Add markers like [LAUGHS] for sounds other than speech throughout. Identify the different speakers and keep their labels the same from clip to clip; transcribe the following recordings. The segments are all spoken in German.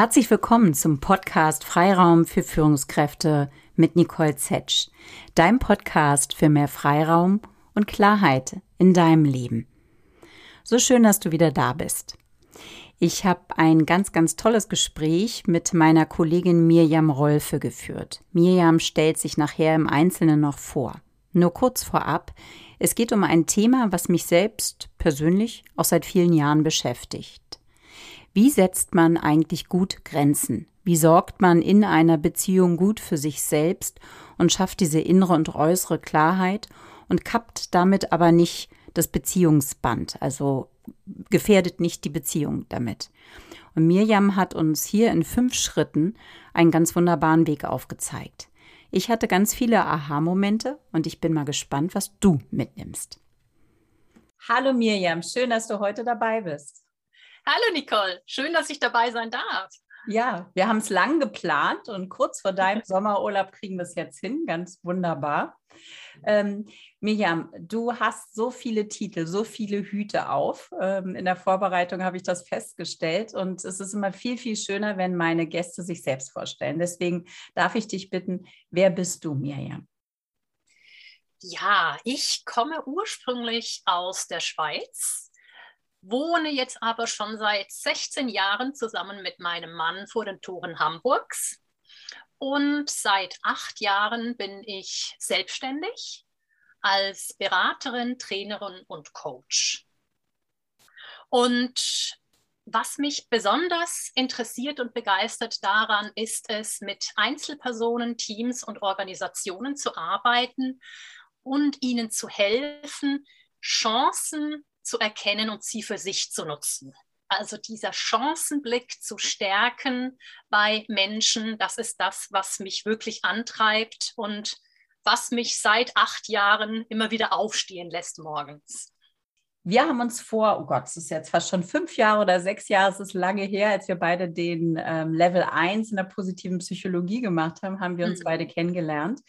Speaker 1: Herzlich willkommen zum Podcast Freiraum für Führungskräfte mit Nicole Zetsch, dein Podcast für mehr Freiraum und Klarheit in deinem Leben. So schön, dass du wieder da bist. Ich habe ein ganz, ganz tolles Gespräch mit meiner Kollegin Mirjam Rolfe geführt. Mirjam stellt sich nachher im Einzelnen noch vor. Nur kurz vorab, es geht um ein Thema, was mich selbst persönlich auch seit vielen Jahren beschäftigt. Wie setzt man eigentlich gut Grenzen? Wie sorgt man in einer Beziehung gut für sich selbst und schafft diese innere und äußere Klarheit und kappt damit aber nicht das Beziehungsband, also gefährdet nicht die Beziehung damit. Und Mirjam hat uns hier in fünf Schritten einen ganz wunderbaren Weg aufgezeigt. Ich hatte ganz viele Aha-Momente und ich bin mal gespannt, was du mitnimmst. Hallo Mirjam, schön, dass du heute dabei bist.
Speaker 2: Hallo Nicole, schön, dass ich dabei sein darf.
Speaker 1: Ja, wir haben es lang geplant und kurz vor deinem [LAUGHS] Sommerurlaub kriegen wir es jetzt hin. Ganz wunderbar. Ähm, Miriam, du hast so viele Titel, so viele Hüte auf. Ähm, in der Vorbereitung habe ich das festgestellt und es ist immer viel, viel schöner, wenn meine Gäste sich selbst vorstellen. Deswegen darf ich dich bitten, wer bist du, Miriam?
Speaker 2: Ja, ich komme ursprünglich aus der Schweiz, wohne jetzt aber schon seit 16 Jahren zusammen mit meinem Mann vor den Toren Hamburgs. Und seit acht Jahren bin ich selbstständig als Beraterin, Trainerin und Coach. Und was mich besonders interessiert und begeistert daran, ist es, mit Einzelpersonen, Teams und Organisationen zu arbeiten und ihnen zu helfen, Chancen zu erkennen und sie für sich zu nutzen. Also dieser Chancenblick zu stärken bei Menschen, das ist das, was mich wirklich antreibt und was mich seit acht Jahren immer wieder aufstehen lässt morgens.
Speaker 1: Wir haben uns vor, oh Gott, es ist jetzt fast schon fünf Jahre oder sechs Jahre, es ist lange her, als wir beide den ähm, Level 1 in der positiven Psychologie gemacht haben, haben wir uns mhm. beide kennengelernt.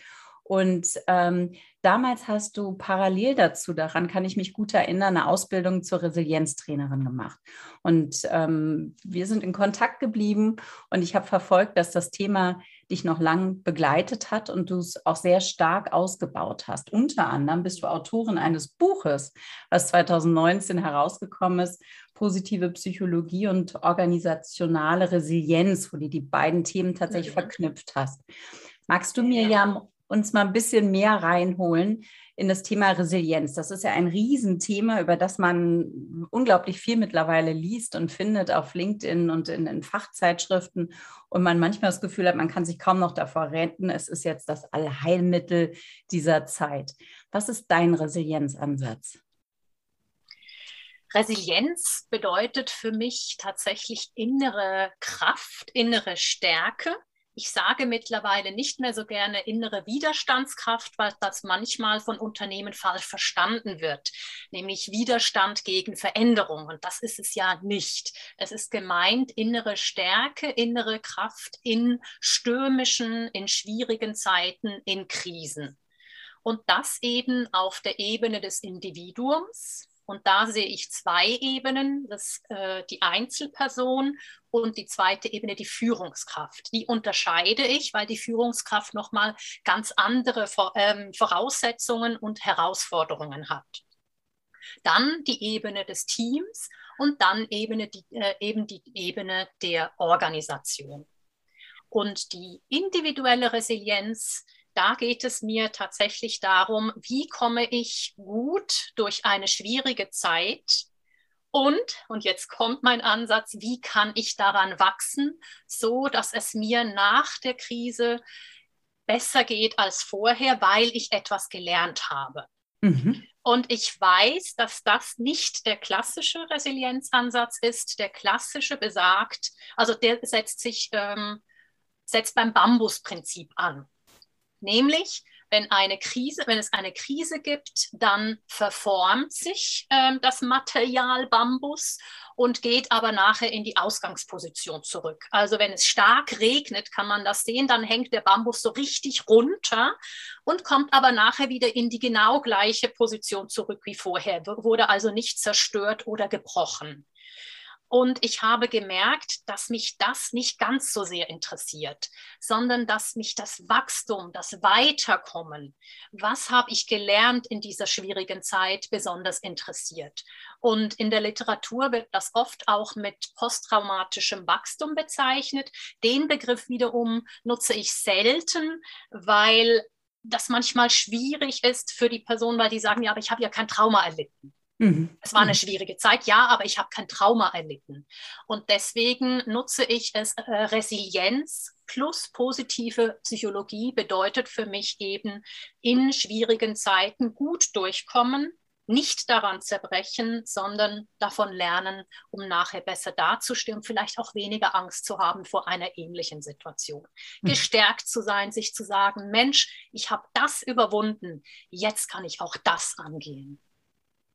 Speaker 1: Und ähm, damals hast du parallel dazu, daran kann ich mich gut erinnern, eine Ausbildung zur Resilienztrainerin gemacht. Und ähm, wir sind in Kontakt geblieben und ich habe verfolgt, dass das Thema dich noch lang begleitet hat und du es auch sehr stark ausgebaut hast. Unter anderem bist du Autorin eines Buches, was 2019 herausgekommen ist, Positive Psychologie und organisationale Resilienz, wo du die beiden Themen tatsächlich mhm. verknüpft hast. Magst du mir ja uns mal ein bisschen mehr reinholen in das Thema Resilienz. Das ist ja ein Riesenthema, über das man unglaublich viel mittlerweile liest und findet auf LinkedIn und in, in Fachzeitschriften. Und man manchmal das Gefühl hat, man kann sich kaum noch davor retten. Es ist jetzt das Allheilmittel dieser Zeit. Was ist dein Resilienzansatz?
Speaker 2: Resilienz bedeutet für mich tatsächlich innere Kraft, innere Stärke ich sage mittlerweile nicht mehr so gerne innere Widerstandskraft, weil das manchmal von Unternehmen falsch verstanden wird, nämlich Widerstand gegen Veränderung. Und das ist es ja nicht. Es ist gemeint innere Stärke, innere Kraft in stürmischen, in schwierigen Zeiten, in Krisen. Und das eben auf der Ebene des Individuums, und da sehe ich zwei Ebenen, das, äh, die Einzelperson und die zweite Ebene die Führungskraft. Die unterscheide ich, weil die Führungskraft nochmal ganz andere ähm, Voraussetzungen und Herausforderungen hat. Dann die Ebene des Teams und dann Ebene, die, äh, eben die Ebene der Organisation. Und die individuelle Resilienz da geht es mir tatsächlich darum, wie komme ich gut durch eine schwierige Zeit und, und jetzt kommt mein Ansatz, wie kann ich daran wachsen, so dass es mir nach der Krise besser geht als vorher, weil ich etwas gelernt habe. Mhm. Und ich weiß, dass das nicht der klassische Resilienzansatz ist. Der klassische besagt, also der setzt sich, ähm, setzt beim Bambusprinzip an. Nämlich, wenn eine Krise, wenn es eine Krise gibt, dann verformt sich äh, das Material Bambus und geht aber nachher in die Ausgangsposition zurück. Also wenn es stark regnet, kann man das sehen, dann hängt der Bambus so richtig runter und kommt aber nachher wieder in die genau gleiche Position zurück wie vorher, wurde also nicht zerstört oder gebrochen. Und ich habe gemerkt, dass mich das nicht ganz so sehr interessiert, sondern dass mich das Wachstum, das Weiterkommen, was habe ich gelernt in dieser schwierigen Zeit, besonders interessiert. Und in der Literatur wird das oft auch mit posttraumatischem Wachstum bezeichnet. Den Begriff wiederum nutze ich selten, weil das manchmal schwierig ist für die Person, weil die sagen, ja, aber ich habe ja kein Trauma erlitten. Mhm. Es war eine mhm. schwierige Zeit, ja, aber ich habe kein Trauma erlitten. Und deswegen nutze ich es. Äh, Resilienz plus positive Psychologie bedeutet für mich eben in schwierigen Zeiten gut durchkommen, nicht daran zerbrechen, sondern davon lernen, um nachher besser dazustehen, vielleicht auch weniger Angst zu haben vor einer ähnlichen Situation. Mhm. Gestärkt zu sein, sich zu sagen, Mensch, ich habe das überwunden, jetzt kann ich auch das angehen.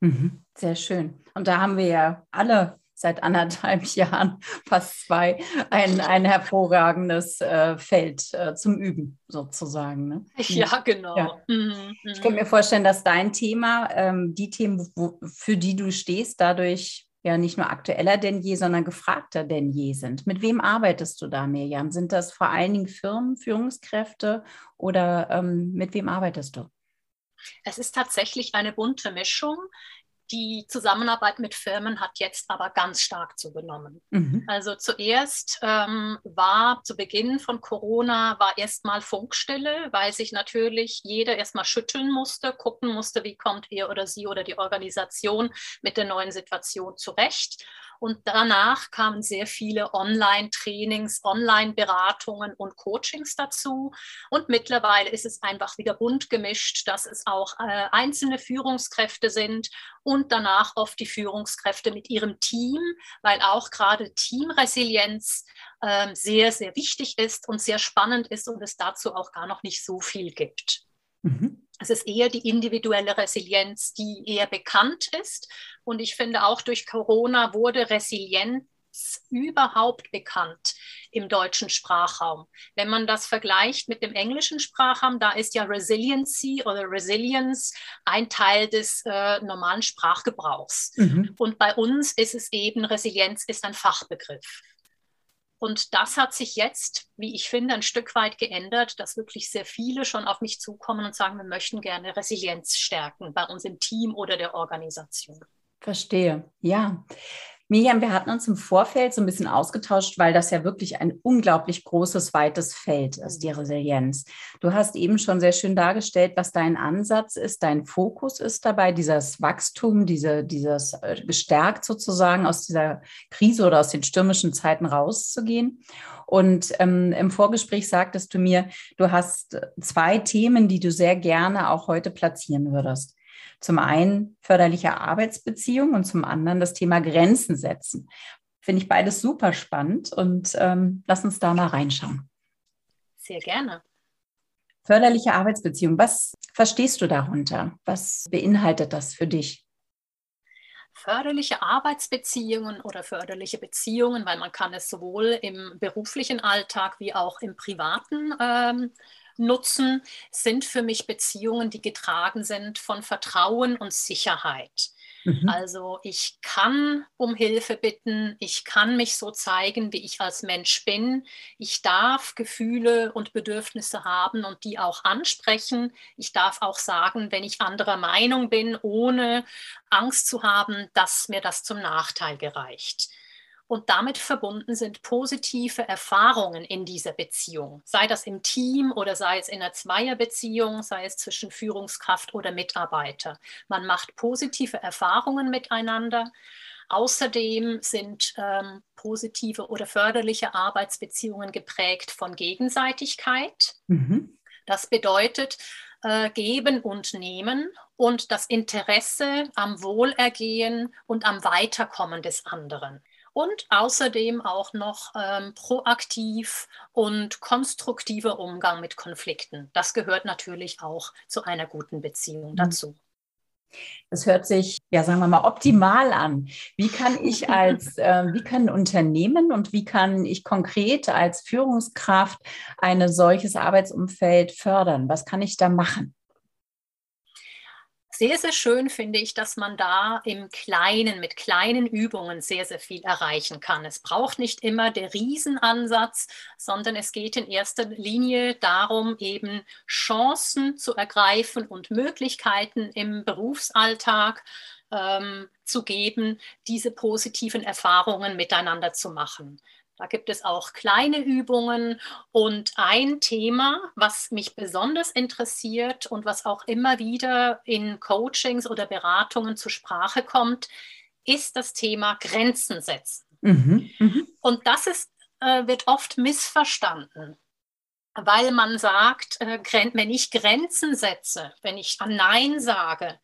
Speaker 1: Mhm. Sehr schön. Und da haben wir ja alle seit anderthalb [LAUGHS] Jahren, fast zwei, ein, ein hervorragendes äh, Feld äh, zum Üben sozusagen. Ne?
Speaker 2: Ja, genau. Ja.
Speaker 1: Mhm, ich könnte mir vorstellen, dass dein Thema, ähm, die Themen, wo, für die du stehst, dadurch ja nicht nur aktueller denn je, sondern gefragter denn je sind. Mit wem arbeitest du da, Mirjam? Sind das vor allen Dingen Firmen, Führungskräfte oder ähm, mit wem arbeitest du?
Speaker 2: Es ist tatsächlich eine bunte Mischung. Die Zusammenarbeit mit Firmen hat jetzt aber ganz stark zugenommen. Mhm. Also zuerst ähm, war zu Beginn von Corona war erstmal Funkstille, weil sich natürlich jeder erstmal schütteln musste, gucken musste, wie kommt er oder sie oder die Organisation mit der neuen Situation zurecht. Und danach kamen sehr viele Online-Trainings, Online-Beratungen und Coachings dazu. Und mittlerweile ist es einfach wieder bunt gemischt, dass es auch äh, einzelne Führungskräfte sind und danach oft die Führungskräfte mit ihrem Team, weil auch gerade Teamresilienz äh, sehr, sehr wichtig ist und sehr spannend ist und es dazu auch gar noch nicht so viel gibt. Mhm. Es ist eher die individuelle Resilienz, die eher bekannt ist. Und ich finde auch durch Corona wurde Resilienz überhaupt bekannt im deutschen Sprachraum. Wenn man das vergleicht mit dem englischen Sprachraum, da ist ja Resiliency oder Resilience ein Teil des äh, normalen Sprachgebrauchs. Mhm. Und bei uns ist es eben, Resilienz ist ein Fachbegriff. Und das hat sich jetzt, wie ich finde, ein Stück weit geändert, dass wirklich sehr viele schon auf mich zukommen und sagen, wir möchten gerne Resilienz stärken bei uns im Team oder der Organisation.
Speaker 1: Verstehe, ja. Miriam, wir hatten uns im Vorfeld so ein bisschen ausgetauscht, weil das ja wirklich ein unglaublich großes, weites Feld ist, die Resilienz. Du hast eben schon sehr schön dargestellt, was dein Ansatz ist, dein Fokus ist dabei, dieses Wachstum, diese, dieses äh, gestärkt sozusagen aus dieser Krise oder aus den stürmischen Zeiten rauszugehen. Und ähm, im Vorgespräch sagtest du mir, du hast zwei Themen, die du sehr gerne auch heute platzieren würdest. Zum einen förderliche Arbeitsbeziehungen und zum anderen das Thema Grenzen setzen. Finde ich beides super spannend und ähm, lass uns da mal reinschauen.
Speaker 2: Sehr gerne.
Speaker 1: Förderliche Arbeitsbeziehungen, was verstehst du darunter? Was beinhaltet das für dich?
Speaker 2: förderliche Arbeitsbeziehungen oder förderliche Beziehungen, weil man kann es sowohl im beruflichen Alltag wie auch im privaten ähm, nutzen, sind für mich Beziehungen, die getragen sind von Vertrauen und Sicherheit. Mhm. Also ich kann um Hilfe bitten, ich kann mich so zeigen, wie ich als Mensch bin. Ich darf Gefühle und Bedürfnisse haben und die auch ansprechen. Ich darf auch sagen, wenn ich anderer Meinung bin, ohne Angst zu haben, dass mir das zum Nachteil gereicht und damit verbunden sind positive Erfahrungen in dieser Beziehung, sei das im Team oder sei es in einer Zweierbeziehung, sei es zwischen Führungskraft oder Mitarbeiter. Man macht positive Erfahrungen miteinander. Außerdem sind ähm, positive oder förderliche Arbeitsbeziehungen geprägt von Gegenseitigkeit. Mhm. Das bedeutet, äh, geben und nehmen und das Interesse am Wohlergehen und am Weiterkommen des anderen und außerdem auch noch ähm, proaktiv und konstruktiver Umgang mit Konflikten. Das gehört natürlich auch zu einer guten Beziehung mhm. dazu.
Speaker 1: Das hört sich, ja, sagen wir mal, optimal an. Wie kann ich als, [LAUGHS] äh, wie kann ein Unternehmen und wie kann ich konkret als Führungskraft ein solches Arbeitsumfeld fördern? Was kann ich da machen?
Speaker 2: Sehr, sehr schön finde ich, dass man da im Kleinen, mit kleinen Übungen sehr, sehr viel erreichen kann. Es braucht nicht immer der Riesenansatz, sondern es geht in erster Linie darum, eben Chancen zu ergreifen und Möglichkeiten im Berufsalltag ähm, zu geben, diese positiven Erfahrungen miteinander zu machen. Da gibt es auch kleine Übungen und ein Thema, was mich besonders interessiert und was auch immer wieder in Coachings oder Beratungen zur Sprache kommt, ist das Thema Grenzen setzen. Mhm, mh. Und das ist, äh, wird oft missverstanden, weil man sagt, äh, wenn ich Grenzen setze, wenn ich Nein sage,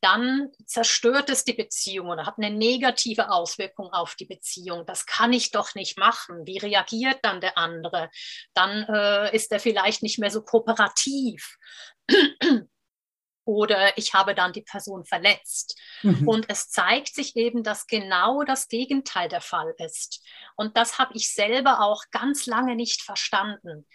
Speaker 2: dann zerstört es die Beziehung oder hat eine negative Auswirkung auf die Beziehung. Das kann ich doch nicht machen. Wie reagiert dann der andere? Dann äh, ist er vielleicht nicht mehr so kooperativ. [CLEARS THROAT] oder ich habe dann die Person verletzt. Mhm. Und es zeigt sich eben, dass genau das Gegenteil der Fall ist. Und das habe ich selber auch ganz lange nicht verstanden.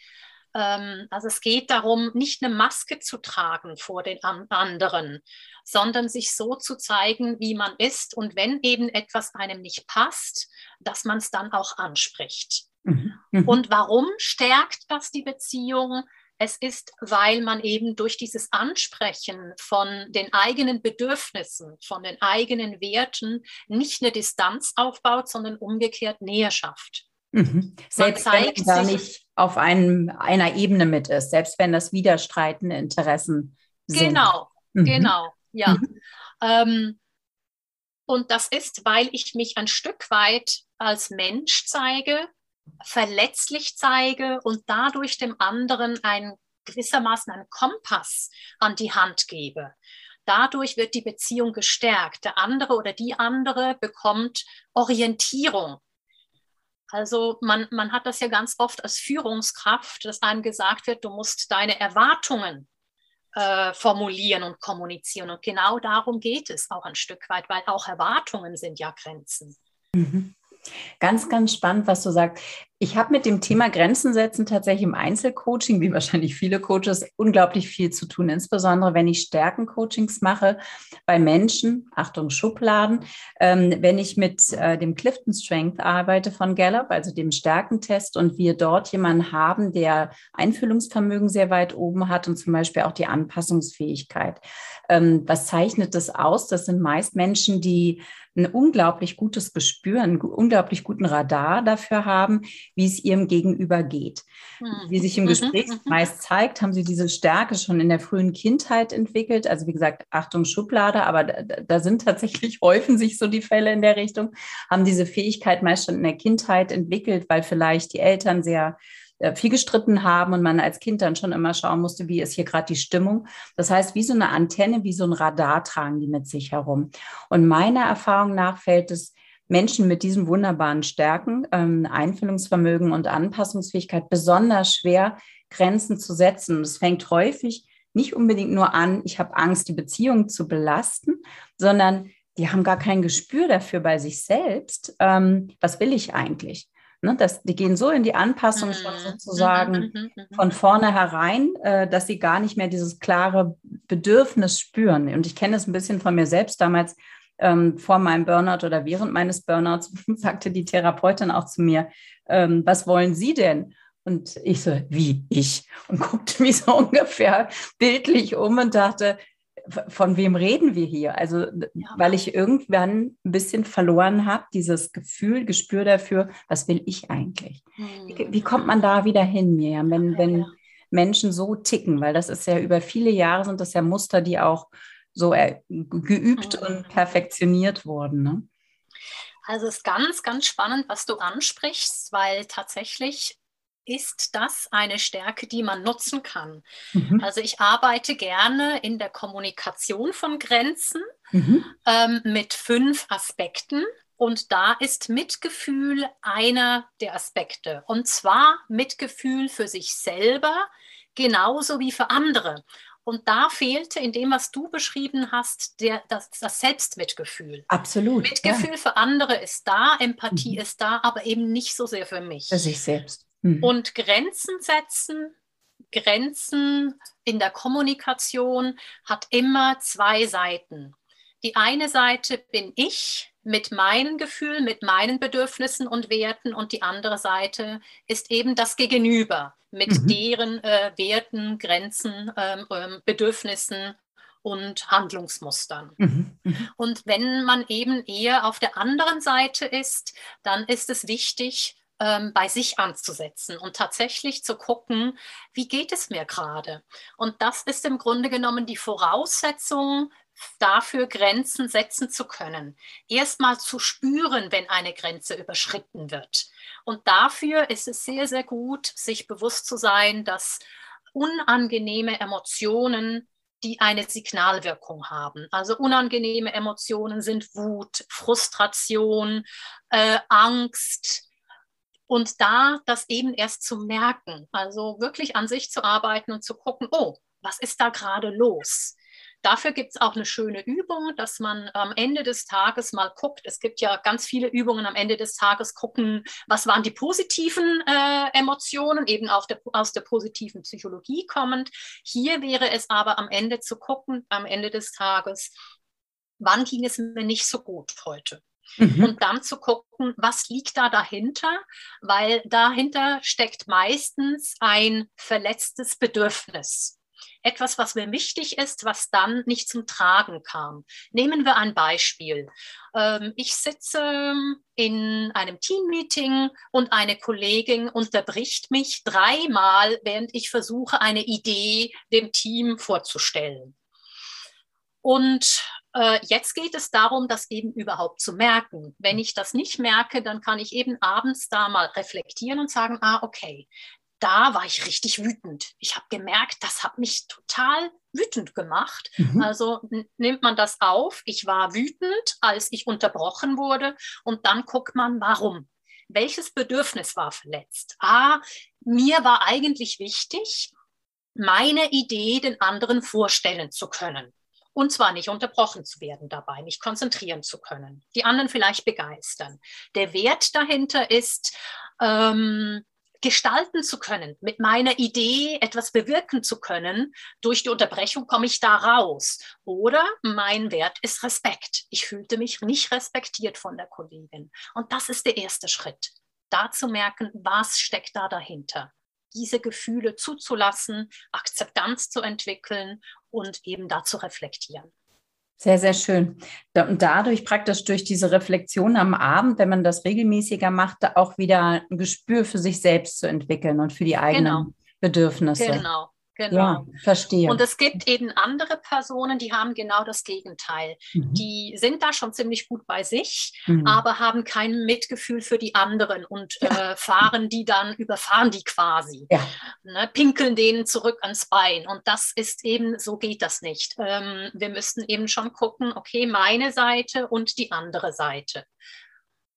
Speaker 2: Ähm, also es geht darum, nicht eine Maske zu tragen vor den anderen, sondern sich so zu zeigen, wie man ist. Und wenn eben etwas einem nicht passt, dass man es dann auch anspricht. Mhm. Mhm. Und warum stärkt das die Beziehung? Es ist, weil man eben durch dieses Ansprechen von den eigenen Bedürfnissen, von den eigenen Werten nicht eine Distanz aufbaut, sondern umgekehrt Nähe schafft.
Speaker 1: Mhm. Selbst wenn man da nicht auf einem, einer Ebene mit ist, selbst wenn das widerstreitende Interessen
Speaker 2: sind. Genau, mhm. genau, ja. Mhm. Ähm, und das ist, weil ich mich ein Stück weit als Mensch zeige, verletzlich zeige und dadurch dem anderen ein gewissermaßen einen Kompass an die Hand gebe. Dadurch wird die Beziehung gestärkt. Der andere oder die andere bekommt Orientierung also man, man hat das ja ganz oft als Führungskraft, dass einem gesagt wird, du musst deine Erwartungen äh, formulieren und kommunizieren. Und genau darum geht es auch ein Stück weit, weil auch Erwartungen sind ja Grenzen.
Speaker 1: Mhm. Ganz, ganz spannend, was du sagst. Ich habe mit dem Thema Grenzen setzen tatsächlich im Einzelcoaching, wie wahrscheinlich viele Coaches, unglaublich viel zu tun, insbesondere wenn ich Stärkencoachings mache bei Menschen, Achtung, Schubladen, ähm, wenn ich mit äh, dem Clifton Strength arbeite von Gallup, also dem Stärkentest, und wir dort jemanden haben, der Einfühlungsvermögen sehr weit oben hat und zum Beispiel auch die Anpassungsfähigkeit. Ähm, was zeichnet das aus? Das sind meist Menschen, die ein unglaublich gutes Gespür, einen unglaublich guten Radar dafür haben, wie es ihrem Gegenüber geht. Mhm. Wie sich im mhm. Gespräch mhm. meist zeigt, haben sie diese Stärke schon in der frühen Kindheit entwickelt. Also wie gesagt, Achtung Schublade, aber da, da sind tatsächlich [LAUGHS] häufen sich so die Fälle in der Richtung, haben diese Fähigkeit meist schon in der Kindheit entwickelt, weil vielleicht die Eltern sehr äh, viel gestritten haben und man als Kind dann schon immer schauen musste, wie ist hier gerade die Stimmung. Das heißt, wie so eine Antenne, wie so ein Radar tragen die mit sich herum. Und meiner Erfahrung nach fällt es Menschen mit diesen wunderbaren Stärken, ähm, Einfühlungsvermögen und Anpassungsfähigkeit besonders schwer, Grenzen zu setzen. Es fängt häufig nicht unbedingt nur an, ich habe Angst, die Beziehung zu belasten, sondern die haben gar kein Gespür dafür bei sich selbst. Ähm, was will ich eigentlich? Ne, das, die gehen so in die Anpassung mhm. schon sozusagen mhm, mhm, mhm, von vornherein, äh, dass sie gar nicht mehr dieses klare Bedürfnis spüren. Und ich kenne es ein bisschen von mir selbst damals. Ähm, vor meinem Burnout oder während meines Burnouts [LAUGHS] sagte die Therapeutin auch zu mir, ähm, was wollen Sie denn? Und ich so, wie ich? Und guckte mich [LAUGHS] so ungefähr bildlich um und dachte, von wem reden wir hier? Also, ja. weil ich irgendwann ein bisschen verloren habe, dieses Gefühl, Gespür dafür, was will ich eigentlich? Hm. Wie, wie, kommt man da wieder hin, Miriam, wenn, wenn ja. Menschen so ticken? Weil das ist ja über viele Jahre sind das ja Muster, die auch so geübt mhm. und perfektioniert wurden. Ne?
Speaker 2: Also es ist ganz, ganz spannend, was du ansprichst, weil tatsächlich ist das eine Stärke, die man nutzen kann. Mhm. Also ich arbeite gerne in der Kommunikation von Grenzen mhm. ähm, mit fünf Aspekten. Und da ist Mitgefühl einer der Aspekte. Und zwar Mitgefühl für sich selber, genauso wie für andere. Und da fehlte in dem, was du beschrieben hast, der, das, das Selbstmitgefühl.
Speaker 1: Absolut.
Speaker 2: Mitgefühl ja. für andere ist da, Empathie mhm. ist da, aber eben nicht so sehr für mich.
Speaker 1: Für sich selbst.
Speaker 2: Mhm. Und Grenzen setzen Grenzen in der Kommunikation hat immer zwei Seiten. Die eine Seite bin ich mit meinen Gefühlen, mit meinen Bedürfnissen und Werten und die andere Seite ist eben das Gegenüber mit mhm. deren äh, Werten, Grenzen, ähm, ähm, Bedürfnissen und Handlungsmustern. Mhm. Mhm. Und wenn man eben eher auf der anderen Seite ist, dann ist es wichtig, ähm, bei sich anzusetzen und tatsächlich zu gucken, wie geht es mir gerade. Und das ist im Grunde genommen die Voraussetzung dafür Grenzen setzen zu können. Erstmal zu spüren, wenn eine Grenze überschritten wird. Und dafür ist es sehr, sehr gut, sich bewusst zu sein, dass unangenehme Emotionen die eine Signalwirkung haben. Also unangenehme Emotionen sind Wut, Frustration, äh, Angst. Und da das eben erst zu merken, also wirklich an sich zu arbeiten und zu gucken, oh, was ist da gerade los? Dafür gibt es auch eine schöne Übung, dass man am Ende des Tages mal guckt. Es gibt ja ganz viele Übungen am Ende des Tages gucken, was waren die positiven äh, Emotionen, eben der, aus der positiven Psychologie kommend. Hier wäre es aber am Ende zu gucken, am Ende des Tages, wann ging es mir nicht so gut heute. Mhm. Und dann zu gucken, was liegt da dahinter, weil dahinter steckt meistens ein verletztes Bedürfnis etwas, was mir wichtig ist, was dann nicht zum Tragen kam. Nehmen wir ein Beispiel. Ähm, ich sitze in einem Teammeeting und eine Kollegin unterbricht mich dreimal, während ich versuche, eine Idee dem Team vorzustellen. Und äh, jetzt geht es darum, das eben überhaupt zu merken. Wenn ich das nicht merke, dann kann ich eben abends da mal reflektieren und sagen, ah, okay, da war ich richtig wütend. Ich habe gemerkt, das hat mich total wütend gemacht. Mhm. Also nimmt man das auf. Ich war wütend, als ich unterbrochen wurde. Und dann guckt man, warum. Welches Bedürfnis war verletzt? Ah, mir war eigentlich wichtig, meine Idee den anderen vorstellen zu können. Und zwar nicht unterbrochen zu werden dabei, mich konzentrieren zu können, die anderen vielleicht begeistern. Der Wert dahinter ist, ähm, gestalten zu können, mit meiner Idee etwas bewirken zu können. Durch die Unterbrechung komme ich da raus. Oder mein Wert ist Respekt. Ich fühlte mich nicht respektiert von der Kollegin. Und das ist der erste Schritt. Da zu merken, was steckt da dahinter. Diese Gefühle zuzulassen, Akzeptanz zu entwickeln und eben da zu reflektieren.
Speaker 1: Sehr, sehr schön. Und dadurch praktisch durch diese Reflexion am Abend, wenn man das regelmäßiger macht, auch wieder ein Gespür für sich selbst zu entwickeln und für die eigenen genau. Bedürfnisse.
Speaker 2: Genau. Genau.
Speaker 1: Ja, verstehe.
Speaker 2: Und es gibt eben andere Personen, die haben genau das Gegenteil. Mhm. Die sind da schon ziemlich gut bei sich, mhm. aber haben kein Mitgefühl für die anderen und ja. äh, fahren die dann, überfahren die quasi, ja. ne, pinkeln denen zurück ans Bein. Und das ist eben, so geht das nicht. Ähm, wir müssten eben schon gucken, okay, meine Seite und die andere Seite.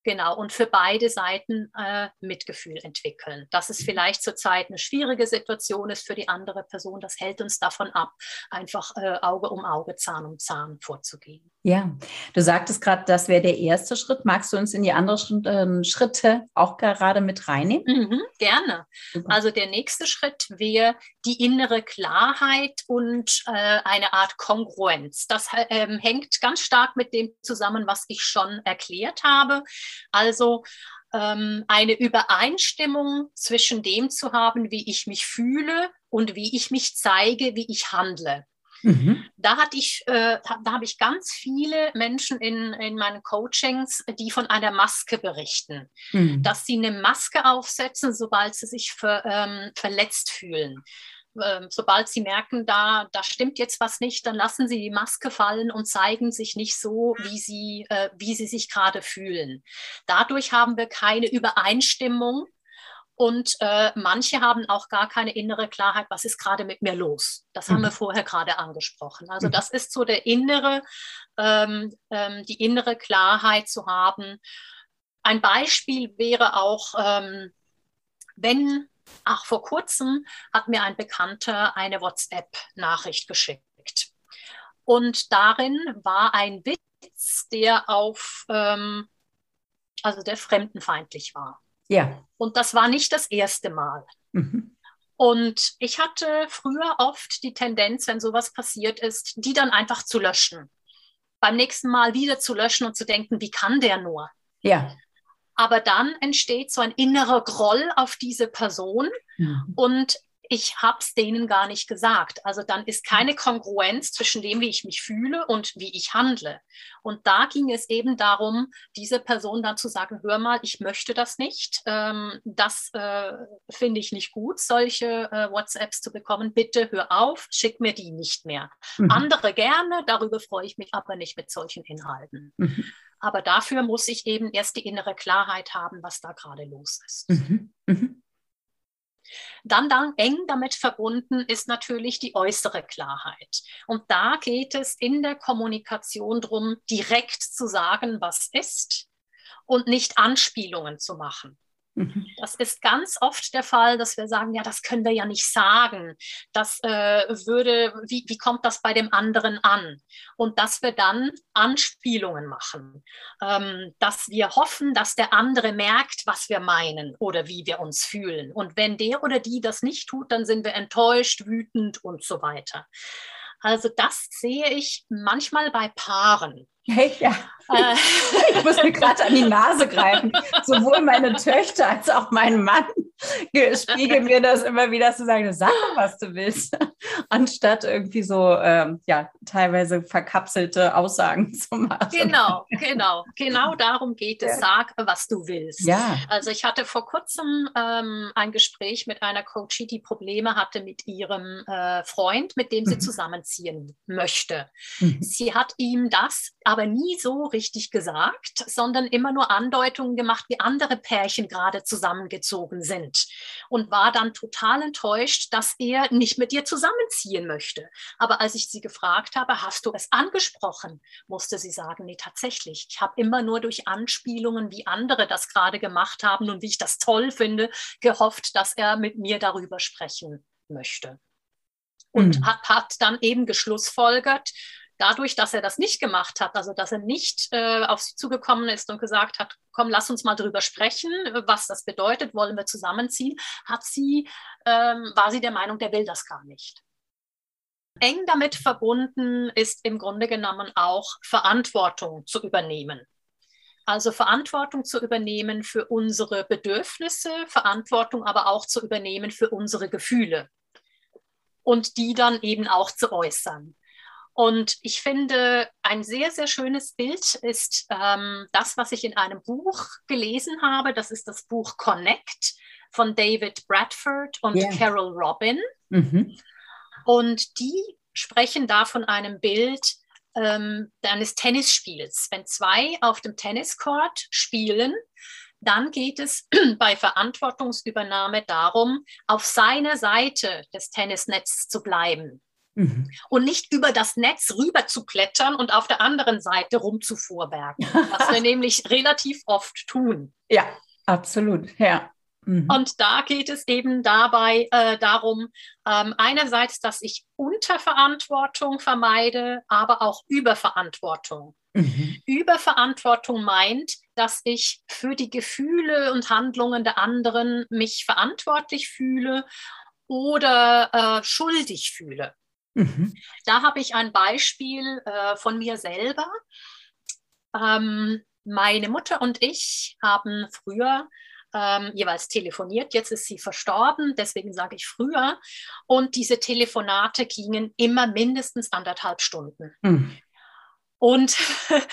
Speaker 2: Genau, und für beide Seiten äh, Mitgefühl entwickeln. Dass es vielleicht zurzeit eine schwierige Situation ist für die andere Person, das hält uns davon ab, einfach äh, Auge um Auge, Zahn um Zahn vorzugehen.
Speaker 1: Ja, du sagtest gerade, das wäre der erste Schritt. Magst du uns in die anderen äh, Schritte auch gerade mit reinnehmen?
Speaker 2: Mhm, gerne. Also der nächste Schritt wäre die innere Klarheit und äh, eine Art Kongruenz. Das ähm, hängt ganz stark mit dem zusammen, was ich schon erklärt habe. Also ähm, eine Übereinstimmung zwischen dem zu haben, wie ich mich fühle und wie ich mich zeige, wie ich handle. Mhm. Da hatte ich, äh, da habe ich ganz viele Menschen in, in meinen Coachings, die von einer Maske berichten, mhm. dass sie eine Maske aufsetzen, sobald sie sich ver, ähm, verletzt fühlen. Ähm, sobald sie merken, da, da stimmt jetzt was nicht, dann lassen sie die Maske fallen und zeigen sich nicht so, wie sie, äh, wie sie sich gerade fühlen. Dadurch haben wir keine Übereinstimmung und äh, manche haben auch gar keine innere Klarheit, was ist gerade mit mir los. Das mhm. haben wir mhm. vorher gerade angesprochen. Also mhm. das ist so der innere, ähm, ähm, die innere Klarheit zu haben. Ein Beispiel wäre auch, ähm, wenn, ach, vor kurzem hat mir ein Bekannter eine WhatsApp-Nachricht geschickt. Und darin war ein Witz, der auf, ähm, also der fremdenfeindlich war.
Speaker 1: Ja.
Speaker 2: Und das war nicht das erste Mal. Mhm. Und ich hatte früher oft die Tendenz, wenn sowas passiert ist, die dann einfach zu löschen. Beim nächsten Mal wieder zu löschen und zu denken, wie kann der nur?
Speaker 1: Ja.
Speaker 2: Aber dann entsteht so ein innerer Groll auf diese Person mhm. und ich habe es denen gar nicht gesagt. Also dann ist keine Kongruenz zwischen dem, wie ich mich fühle und wie ich handle. Und da ging es eben darum, diese Person dann zu sagen, hör mal, ich möchte das nicht. Ähm, das äh, finde ich nicht gut, solche äh, WhatsApps zu bekommen. Bitte hör auf, schick mir die nicht mehr. Mhm. Andere gerne, darüber freue ich mich aber nicht mit solchen Inhalten. Mhm. Aber dafür muss ich eben erst die innere Klarheit haben, was da gerade los ist. Mhm. Dann, dann eng damit verbunden ist natürlich die äußere Klarheit. Und da geht es in der Kommunikation darum, direkt zu sagen, was ist und nicht Anspielungen zu machen. Mhm. Das ist ganz oft der Fall, dass wir sagen, ja, das können wir ja nicht sagen. Das äh, würde, wie, wie kommt das bei dem anderen an? Und dass wir dann Anspielungen machen, ähm, dass wir hoffen, dass der andere merkt, was wir meinen oder wie wir uns fühlen. Und wenn der oder die das nicht tut, dann sind wir enttäuscht, wütend und so weiter. Also das sehe ich manchmal bei Paaren.
Speaker 1: Hey, ja. Äh. [LAUGHS] Ich muss mir gerade an die Nase greifen. Sowohl meine Töchter als auch mein Mann spiegeln mir das immer wieder zu sagen, sag doch, was du willst, [LAUGHS] anstatt irgendwie so ähm, ja teilweise verkapselte Aussagen [LAUGHS] zu machen.
Speaker 2: Genau, genau, genau darum geht es. Ja. Sag, was du willst.
Speaker 1: Ja.
Speaker 2: Also ich hatte vor kurzem ähm, ein Gespräch mit einer Coachie, die Probleme hatte mit ihrem äh, Freund, mit dem sie mhm. zusammenziehen möchte. Mhm. Sie hat ihm das aber nie so richtig gesagt, sondern immer nur Andeutungen gemacht, wie andere Pärchen gerade zusammengezogen sind. Und war dann total enttäuscht, dass er nicht mit ihr zusammenziehen möchte. Aber als ich sie gefragt habe, hast du es angesprochen, musste sie sagen, nee, tatsächlich. Ich habe immer nur durch Anspielungen, wie andere das gerade gemacht haben und wie ich das toll finde, gehofft, dass er mit mir darüber sprechen möchte. Und mhm. hat, hat dann eben geschlussfolgert, dadurch, dass er das nicht gemacht hat, also dass er nicht äh, auf sie zugekommen ist und gesagt hat, komm, lass uns mal drüber sprechen, was das bedeutet, wollen wir zusammenziehen, hat sie, ähm, war sie der Meinung, der will das gar nicht. Eng damit verbunden ist im Grunde genommen auch Verantwortung zu übernehmen. Also Verantwortung zu übernehmen für unsere Bedürfnisse, Verantwortung aber auch zu übernehmen für unsere Gefühle und die dann eben auch zu äußern. Und ich finde, ein sehr, sehr schönes Bild ist ähm, das, was ich in einem Buch gelesen habe. Das ist das Buch Connect von David Bradford und yeah. Carol Robin. Mhm. Und die sprechen da von einem Bild ähm, eines Tennisspiels. Wenn zwei auf dem Tenniscourt spielen, dann geht es [CLEARS THROAT] bei Verantwortungsübernahme darum, auf seiner Seite des Tennisnetzes zu bleiben. Mhm. Und nicht über das Netz rüber zu klettern und auf der anderen Seite rumzufuhrbergen, [LAUGHS] was wir nämlich relativ oft tun.
Speaker 1: Ja, absolut, ja.
Speaker 2: Mhm. Und da geht es eben dabei äh, darum, ähm, einerseits, dass ich Unterverantwortung vermeide, aber auch Überverantwortung. Mhm. Überverantwortung meint, dass ich für die Gefühle und Handlungen der anderen mich verantwortlich fühle oder äh, schuldig fühle. Mhm. Da habe ich ein Beispiel äh, von mir selber. Ähm, meine Mutter und ich haben früher ähm, jeweils telefoniert. Jetzt ist sie verstorben, deswegen sage ich früher. Und diese Telefonate gingen immer mindestens anderthalb Stunden. Mhm. Und [LAUGHS]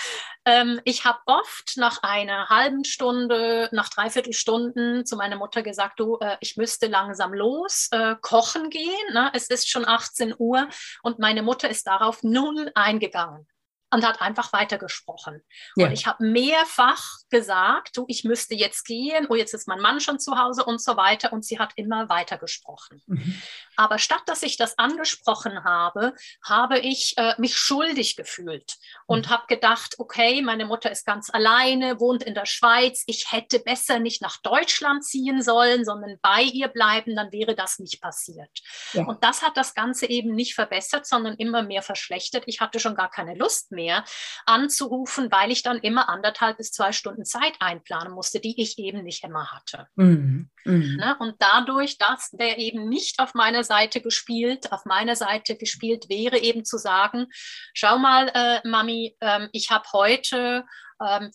Speaker 2: ähm, ich habe oft nach einer halben Stunde, nach dreiviertel Stunden zu meiner Mutter gesagt, du, äh, ich müsste langsam los, äh, kochen gehen. Ne? Es ist schon 18 Uhr und meine Mutter ist darauf null eingegangen und hat einfach weitergesprochen. Ja. Und ich habe mehrfach gesagt, du, ich müsste jetzt gehen, oh, jetzt ist mein Mann schon zu Hause und so weiter. Und sie hat immer weitergesprochen. Mhm. Aber statt dass ich das angesprochen habe, habe ich äh, mich schuldig gefühlt und mhm. habe gedacht, okay, meine Mutter ist ganz alleine, wohnt in der Schweiz, ich hätte besser nicht nach Deutschland ziehen sollen, sondern bei ihr bleiben, dann wäre das nicht passiert. Ja. Und das hat das Ganze eben nicht verbessert, sondern immer mehr verschlechtert. Ich hatte schon gar keine Lust mehr anzurufen, weil ich dann immer anderthalb bis zwei Stunden Zeit einplanen musste, die ich eben nicht immer hatte. Mhm. Mhm. Ne? Und dadurch, dass der eben nicht auf meiner Seite gespielt, auf meiner Seite gespielt wäre, eben zu sagen, schau mal, äh, Mami, ähm, ich habe heute ähm,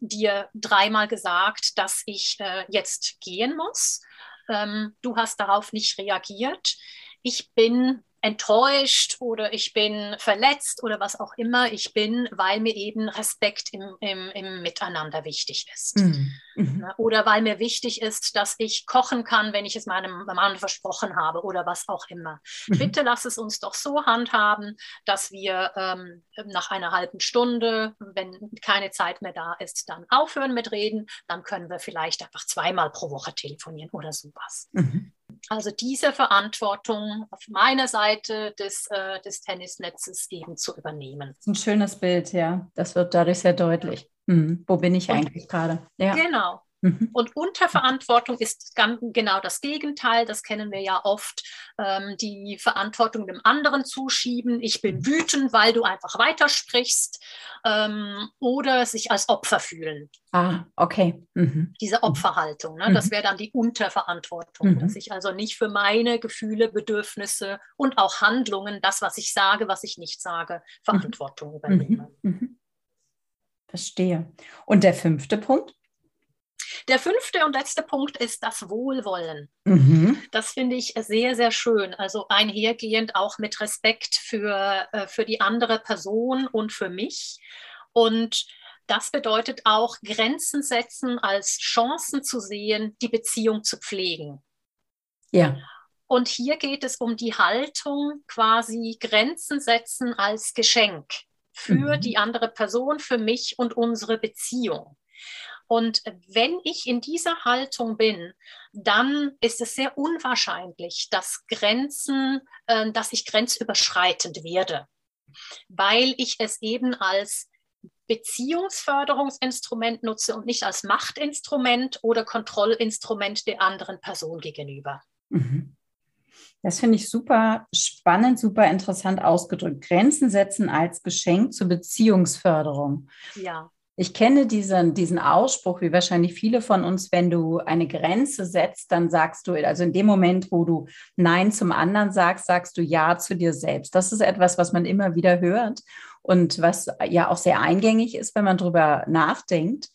Speaker 2: dir dreimal gesagt, dass ich äh, jetzt gehen muss. Ähm, du hast darauf nicht reagiert. Ich bin enttäuscht oder ich bin verletzt oder was auch immer ich bin, weil mir eben Respekt im, im, im Miteinander wichtig ist. Mhm. mhm. Ne? Oder weil mir wichtig ist, dass ich kochen kann, wenn ich es meinem Mann versprochen habe oder was auch immer. Mhm. Bitte lass es uns doch so handhaben, dass wir ähm, nach einer halben Stunde, wenn keine Zeit mehr da ist, dann aufhören mit Reden. Dann können wir vielleicht einfach zweimal pro Woche telefonieren oder sowas. Mhm. Also diese Verantwortung auf meiner Seite des, äh, des Tennisnetzes eben zu übernehmen.
Speaker 1: Das ist ein schönes Bild, ja. Das wird dadurch sehr deutlich. Hm. Wo bin ich Und, eigentlich gerade?
Speaker 2: Ja. Genau. Mhm. Und Unterverantwortung ist ganz genau das Gegenteil. Das kennen wir ja oft. Ähm, die Verantwortung dem anderen zuschieben. Ich bin wütend, weil du einfach weitersprichst. Ähm, oder sich als Opfer fühlen.
Speaker 1: Ah, okay. Mhm.
Speaker 2: Diese Opferhaltung, ne? Mhm. das wäre dann die Unterverantwortung. Mhm. Dass ich also nicht für meine Gefühle, Bedürfnisse und auch Handlungen, das, was ich sage, was ich nicht sage, Verantwortung mhm. übernehme.
Speaker 1: Mhm. Verstehe. Und der fünfte Punkt?
Speaker 2: Der fünfte und letzte Punkt ist das Wohlwollen. Mhm. Das finde ich sehr, sehr schön. Also einhergehend auch mit Respekt für, äh, für die andere Person und für mich. Und das bedeutet auch Grenzen setzen als Chancen zu sehen, die Beziehung zu pflegen.
Speaker 1: Ja.
Speaker 2: Und hier geht es um die Haltung, quasi Grenzen setzen als Geschenk für mhm. die andere Person, für mich und unsere Beziehung. Und wenn ich in dieser Haltung bin, dann ist es sehr unwahrscheinlich, dass Grenzen, äh, dass ich grenzüberschreitend werde, weil ich es eben als Beziehungsförderungsinstrument nutze und nicht als Machtinstrument oder Kontrollinstrument der anderen Person gegenüber. Mhm.
Speaker 1: Das finde ich super spannend, super interessant ausgedrückt. Grenzen setzen als Geschenk zur Beziehungsförderung.
Speaker 2: Ja.
Speaker 1: Ich kenne diesen, diesen Ausspruch, wie wahrscheinlich viele von uns, wenn du eine Grenze setzt, dann sagst du, also in dem Moment, wo du Nein zum anderen sagst, sagst du Ja zu dir selbst. Das ist etwas, was man immer wieder hört und was ja auch sehr eingängig ist, wenn man drüber nachdenkt.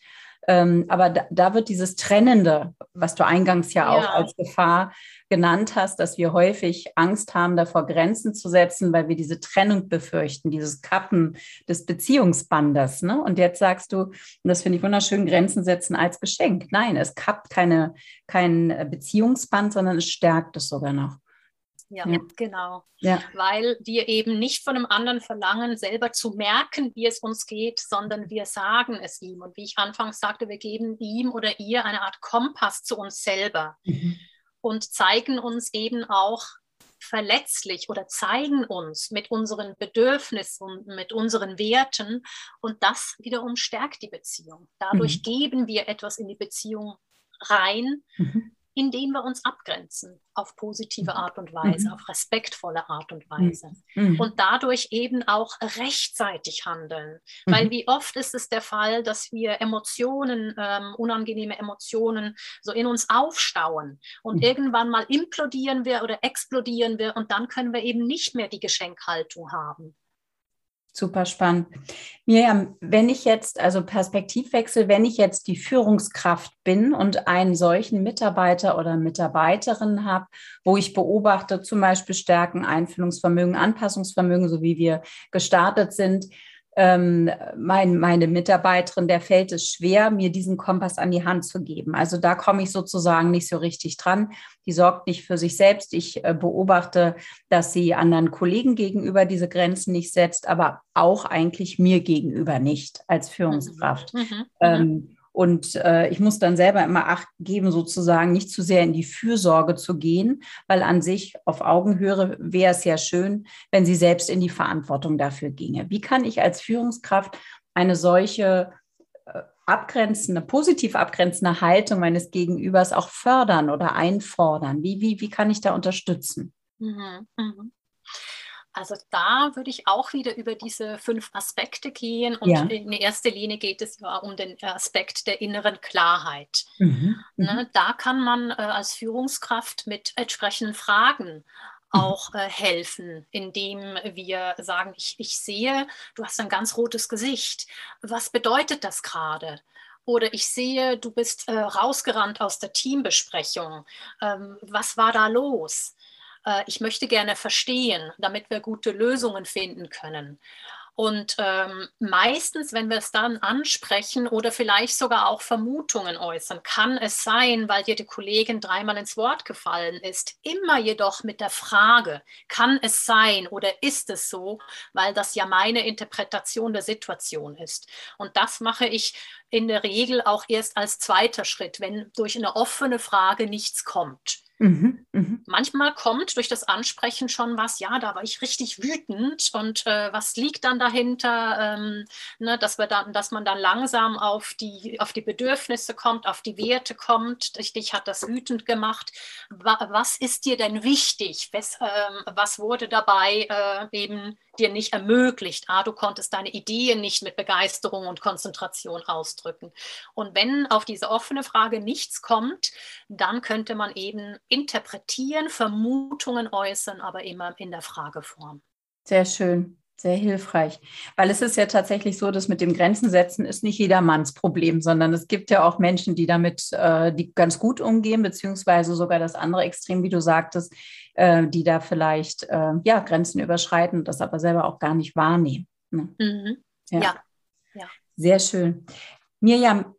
Speaker 1: Ähm, aber da, da, wird dieses Trennende, was du eingangs ja, ja auch als Gefahr genannt hast, dass wir häufig Angst haben, davor Grenzen zu setzen, weil wir diese Trennung befürchten, dieses Kappen des Beziehungsbandes. Ne? Und jetzt sagst du, und das finde ich wunderschön, Grenzen setzen als Geschenk. Nein, es kappt keine, kein Beziehungsband, sondern es stärkt es sogar noch.
Speaker 2: Ja, ja, genau. Ja. Weil wir eben nicht von einem anderen verlangen, selber zu merken, wie es uns geht, sondern wir sagen es ihm. Und wie ich anfangs sagte, wir geben ihm oder ihr eine Art Kompass zu uns selber mhm. und zeigen uns eben auch verletzlich oder zeigen uns mit unseren Bedürfnissen, mit unseren Werten. Und das wiederum stärkt die Beziehung. Dadurch mhm. geben wir etwas in die Beziehung rein, mhm indem wir uns abgrenzen auf positive Art und Weise, mhm. auf respektvolle Art und Weise mhm. und dadurch eben auch rechtzeitig handeln. Mhm. Weil wie oft ist es der Fall, dass wir Emotionen, ähm, unangenehme Emotionen so in uns aufstauen und mhm. irgendwann mal implodieren wir oder explodieren wir und dann können wir eben nicht mehr die Geschenkhaltung haben.
Speaker 1: Super spannend. Miriam, wenn ich jetzt, also Perspektivwechsel, wenn ich jetzt die Führungskraft bin und einen solchen Mitarbeiter oder Mitarbeiterin habe, wo ich beobachte, zum Beispiel Stärken, Einfühlungsvermögen, Anpassungsvermögen, so wie wir gestartet sind, ähm, mein, meine Mitarbeiterin, der fällt es schwer, mir diesen Kompass an die Hand zu geben. Also da komme ich sozusagen nicht so richtig dran. Die sorgt nicht für sich selbst. Ich äh, beobachte, dass sie anderen Kollegen gegenüber diese Grenzen nicht setzt, aber auch eigentlich mir gegenüber nicht als Führungskraft. Mhm. Mhm. Ähm, Und äh, ich muss dann selber immer Acht geben, sozusagen nicht zu sehr in die Fürsorge zu gehen, weil an sich auf Augenhöhe wäre es ja schön, wenn sie selbst in die Verantwortung dafür ginge. Wie kann ich als Führungskraft eine solche äh, abgrenzende, positiv abgrenzende Haltung meines Gegenübers auch fördern oder einfordern? Wie, wie, wie kann ich da unterstützen? Mhm,
Speaker 2: mhm. Also da würde ich auch wieder über diese fünf Aspekte gehen. Und ja. in erster Linie geht es ja um den Aspekt der inneren Klarheit. Mhm. mhm. Ne, da kann man äh, als Führungskraft mit entsprechenden Fragen mhm. auch äh, helfen, indem wir sagen, ich, ich sehe, du hast ein ganz rotes Gesicht. Was bedeutet das gerade? Oder ich sehe, du bist äh, rausgerannt aus der Teambesprechung. Ähm, was war da los? Äh, ich möchte gerne verstehen, damit wir gute Lösungen finden können. Und ähm, meistens, wenn wir es dann ansprechen oder vielleicht sogar auch Vermutungen äußern, kann es sein, weil dir die Kollegin dreimal ins Wort gefallen ist, immer jedoch mit der Frage, kann es sein oder ist es so, weil das ja meine Interpretation der Situation ist. Und das mache ich in der Regel auch erst als zweiter Schritt, wenn durch eine offene Frage nichts kommt. Mhm, mh. Manchmal kommt durch das Ansprechen schon was, ja, da war ich richtig wütend und äh, was liegt dann dahinter, ähm, ne, dass, wir dann, dass man dann langsam auf die, auf die Bedürfnisse kommt, auf die Werte kommt. Dich, dich hat das wütend gemacht. Wa was ist dir denn wichtig? Was, ähm, was wurde dabei äh, eben dir nicht ermöglicht. Ah, du konntest deine Ideen nicht mit Begeisterung und Konzentration ausdrücken. Und wenn auf diese offene Frage nichts kommt, dann könnte man eben interpretieren, Vermutungen äußern, aber immer in der Frageform.
Speaker 1: Sehr schön. Sehr hilfreich, weil es ist ja tatsächlich so, dass mit dem Grenzen setzen ist nicht jedermanns Problem, sondern es gibt ja auch Menschen, die damit, äh, die ganz gut umgehen, beziehungsweise sogar das andere Extrem, wie du sagtest, äh, die da vielleicht äh, ja Grenzen überschreiten, das aber selber auch gar nicht wahrnehmen. Ne? Mhm. Ja. ja. ja. Sehr schön. Mirjam,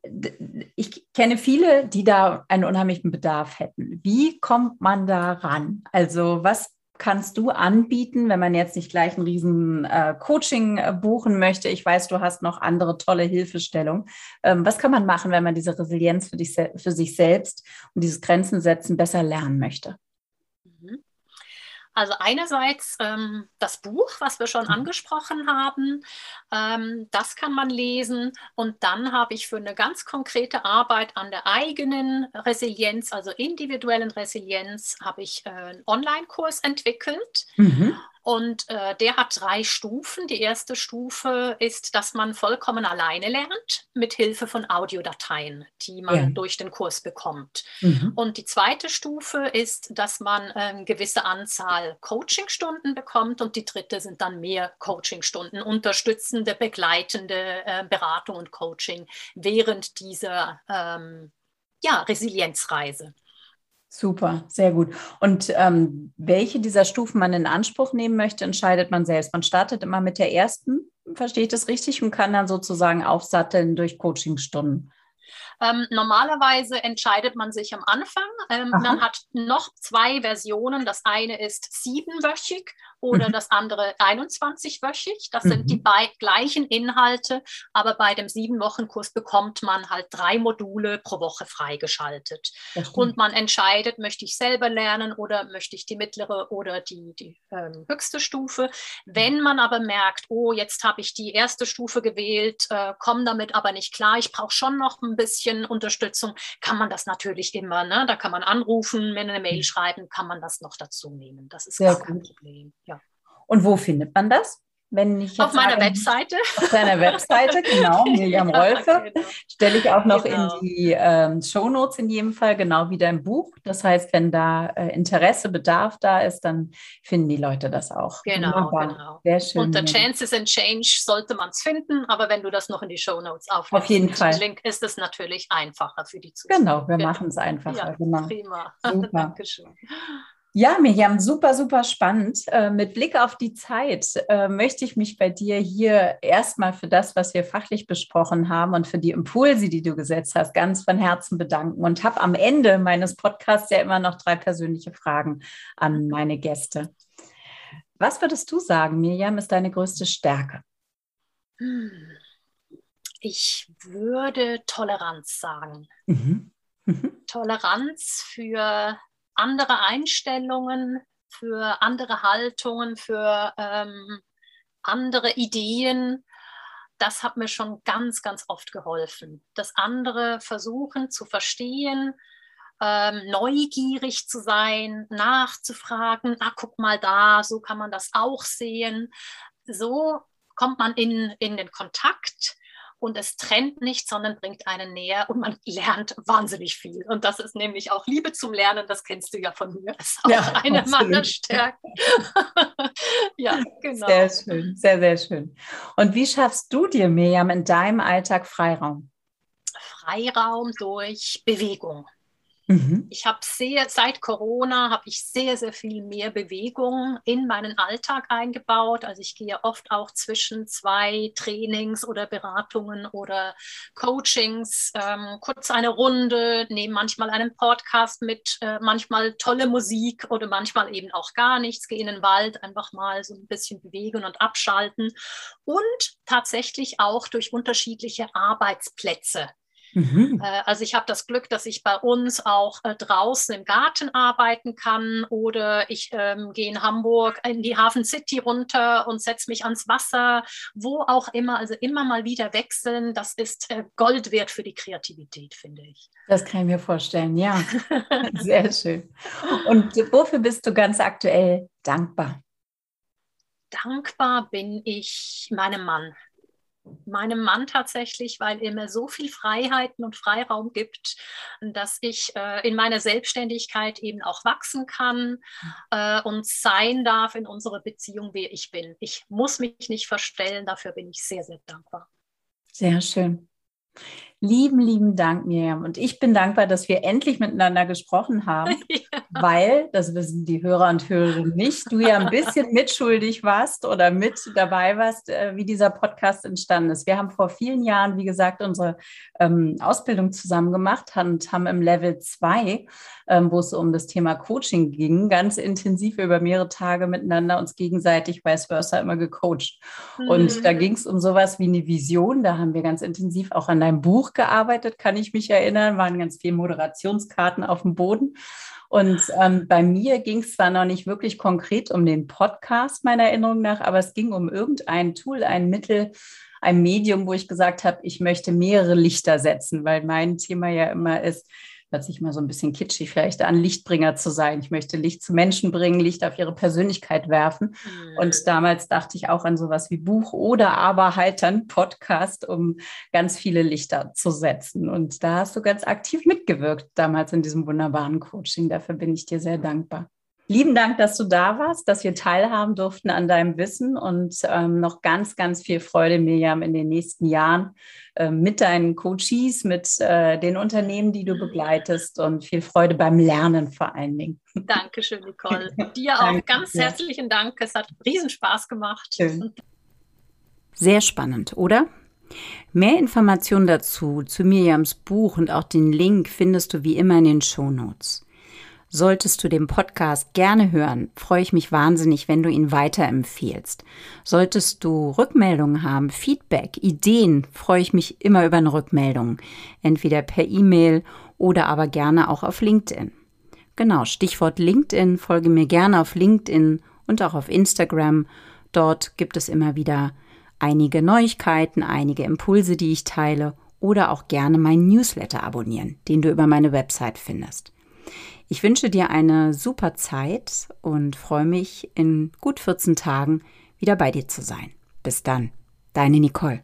Speaker 1: ich kenne viele, die da einen unheimlichen Bedarf hätten. Wie kommt man da ran? Also was kannst du anbieten, wenn man jetzt nicht gleich ein riesen äh, Coaching äh, buchen möchte? Ich weiß, du hast noch andere tolle Hilfestellung. Ähm, was kann man machen, wenn man diese Resilienz für, dich, für sich selbst und dieses Grenzen setzen besser lernen möchte?
Speaker 2: Also einerseits ähm, das Buch, was wir schon mhm. angesprochen haben, ähm, das kann man lesen. Und dann habe ich für eine ganz konkrete Arbeit an der eigenen Resilienz, also individuellen Resilienz, habe ich äh, einen Online-Kurs entwickelt. Mhm. Und äh, der hat drei Stufen. Die erste Stufe ist, dass man vollkommen alleine lernt, mit Hilfe von Audiodateien, die man ja. durch den Kurs bekommt. Mhm. Und die zweite Stufe ist, dass man äh, eine gewisse Anzahl Coachingstunden bekommt. Und die dritte sind dann mehr Coachingstunden, unterstützende, begleitende äh, Beratung und Coaching während dieser ähm, ja, Resilienzreise.
Speaker 1: Super, sehr gut. Und ähm, welche dieser Stufen man in Anspruch nehmen möchte, entscheidet man selbst. Man startet immer mit der ersten, verstehe ich das richtig, und kann dann sozusagen aufsatteln durch Coachingstunden.
Speaker 2: Ähm, normalerweise entscheidet man sich am Anfang. Ähm, man hat noch zwei Versionen. Das eine ist siebenwöchig oder mhm. das andere 21-wöchig. Das mhm. sind die gleichen Inhalte, aber bei dem Sieben-Wochen-Kurs bekommt man halt drei Module pro Woche freigeschaltet. Und man entscheidet, möchte ich selber lernen oder möchte ich die mittlere oder die, die ähm, höchste Stufe. Wenn man aber merkt, oh, jetzt habe ich die erste Stufe gewählt, äh, komme damit aber nicht klar, ich brauche schon noch ein bisschen Unterstützung, kann man das natürlich immer. Ne? Da kann man anrufen, mir eine Mail mhm. schreiben, kann man das noch dazu nehmen. Das ist Sehr gar kein Problem.
Speaker 1: Und wo findet man das? Wenn ich
Speaker 2: auf meiner sage, Webseite.
Speaker 1: Auf deiner Webseite, genau, [LAUGHS] Miriam ja, Rolfe. Genau. Stelle ich auch noch genau. in die ähm, Show Notes in jedem Fall, genau wie dein Buch. Das heißt, wenn da äh, Interesse, Bedarf da ist, dann finden die Leute das auch.
Speaker 2: Genau, genau. Sehr schön. Unter Chances and Change sollte man es finden, aber wenn du das noch in die Show Notes aufnimmst,
Speaker 1: auf jeden Fall.
Speaker 2: Link, ist es natürlich einfacher für die
Speaker 1: Zuschauer. Genau, wir genau. machen es einfacher. Ja, genau.
Speaker 2: Prima. [LAUGHS] Dankeschön.
Speaker 1: Ja, Miriam, super, super spannend. Äh, mit Blick auf die Zeit äh, möchte ich mich bei dir hier erstmal für das, was wir fachlich besprochen haben und für die Impulse, die du gesetzt hast, ganz von Herzen bedanken und habe am Ende meines Podcasts ja immer noch drei persönliche Fragen an meine Gäste. Was würdest du sagen, Miriam, ist deine größte Stärke?
Speaker 2: Ich würde Toleranz sagen. Mhm. Mhm. Toleranz für andere Einstellungen, für andere Haltungen, für ähm, andere Ideen. Das hat mir schon ganz, ganz oft geholfen. Das andere versuchen zu verstehen, ähm, neugierig zu sein, nachzufragen, ah, guck mal da, so kann man das auch sehen. So kommt man in, in den Kontakt und es trennt nicht, sondern bringt einen näher und man lernt wahnsinnig viel. Und das ist nämlich auch Liebe zum Lernen, das kennst du ja von mir, das ist auch ja, eine meiner Stärken. [LAUGHS]
Speaker 1: ja, genau. Sehr schön, sehr, sehr schön. Und wie schaffst du dir, Miriam, in deinem Alltag Freiraum?
Speaker 2: Freiraum durch Bewegung. Mhm. Ich habe sehr, seit Corona habe ich sehr, sehr viel mehr Bewegung in meinen Alltag eingebaut. Also ich gehe oft auch zwischen zwei Trainings oder Beratungen oder Coachings ähm, kurz eine Runde, nehme manchmal einen Podcast mit, äh, manchmal tolle Musik oder manchmal eben auch gar nichts, gehe in den Wald, einfach mal so ein bisschen bewegen und abschalten und tatsächlich auch durch unterschiedliche Arbeitsplätze Mhm. Äh, also ich habe das Glück, dass ich bei uns auch äh, draußen im Garten arbeiten kann oder ich ähm, gehe in Hamburg in die Hafen City runter und setze mich ans Wasser, wo auch immer. Also immer mal wieder wechseln, das ist äh, Gold wert für die Kreativität, finde ich.
Speaker 1: Das kann ich mir vorstellen, ja. [LAUGHS] Sehr schön. Und wofür bist du ganz aktuell dankbar?
Speaker 2: Dankbar bin ich meinem Mann meinem Mann tatsächlich, weil er mir so viel Freiheiten und Freiraum gibt, dass ich äh, in meiner Selbstständigkeit eben auch wachsen kann äh, und sein darf in unserer Beziehung, wer ich bin. Ich muss mich nicht verstellen, dafür bin ich sehr, sehr dankbar.
Speaker 1: Sehr schön. Lieben, lieben Dank, Miriam. Und ich bin dankbar, dass wir endlich miteinander gesprochen haben, [LAUGHS] ja. weil, das wissen die Hörer und Hörerinnen nicht, du ja ein bisschen [LAUGHS] mitschuldig warst oder mit dabei warst, äh, wie dieser Podcast entstanden ist. Wir haben vor vielen Jahren, wie gesagt, unsere ähm, Ausbildung zusammen gemacht und haben im Level 2, ähm, wo es um das Thema Coaching ging, ganz intensiv über mehrere Tage miteinander uns gegenseitig vice versa immer gecoacht. Mhm. Und da ging es um sowas wie eine Vision. Da haben wir ganz intensiv auch an deinem Buch Buch gearbeitet, kann ich mich erinnern, waren ganz viele Moderationskarten auf dem Boden. Und ähm, bei mir ging es zwar noch nicht wirklich konkret um den Podcast, meiner Erinnerung nach, aber es ging um irgendein Tool, ein Mittel, ein Medium, wo ich gesagt habe, ich möchte mehrere Lichter setzen, weil mein Thema ja immer ist, hört sich mal so ein bisschen kitschig vielleicht an, Lichtbringer zu sein. Ich möchte Licht zu Menschen bringen, Licht auf ihre Persönlichkeit werfen. Mhm. Und damals dachte ich auch an sowas wie Buch oder aber halt dann Podcast, um ganz viele Lichter zu setzen. Und da hast du ganz aktiv mitgewirkt damals in diesem wunderbaren Coaching. Dafür bin ich dir sehr dankbar. Lieben Dank, dass du da warst, dass wir teilhaben durften an deinem Wissen und ähm, noch ganz, ganz viel Freude, Miriam, in den nächsten Jahren äh, mit deinen Coaches, mit äh, den Unternehmen, die du begleitest und viel Freude beim Lernen vor allen Dingen.
Speaker 2: Dankeschön, Nicole. [LAUGHS] Dir auch Danke. ganz herzlichen Dank. Es hat Riesenspaß gemacht. Schön.
Speaker 1: Sehr spannend, oder? Mehr Informationen dazu, zu Miriams Buch und auch den Link findest du wie immer in den Show Notes. Solltest du den Podcast gerne hören, freue ich mich wahnsinnig, wenn du ihn weiterempfehlst. Solltest du Rückmeldungen haben, Feedback, Ideen, freue ich mich immer über eine Rückmeldung. Entweder per E-Mail oder aber gerne auch auf LinkedIn. Genau, Stichwort LinkedIn. Folge mir gerne auf LinkedIn und auch auf Instagram. Dort gibt es immer wieder einige Neuigkeiten, einige Impulse, die ich teile oder auch gerne meinen Newsletter abonnieren, den du über meine Website findest. Ich wünsche dir eine super Zeit und freue mich, in gut 14 Tagen wieder bei dir zu sein. Bis dann, deine Nicole.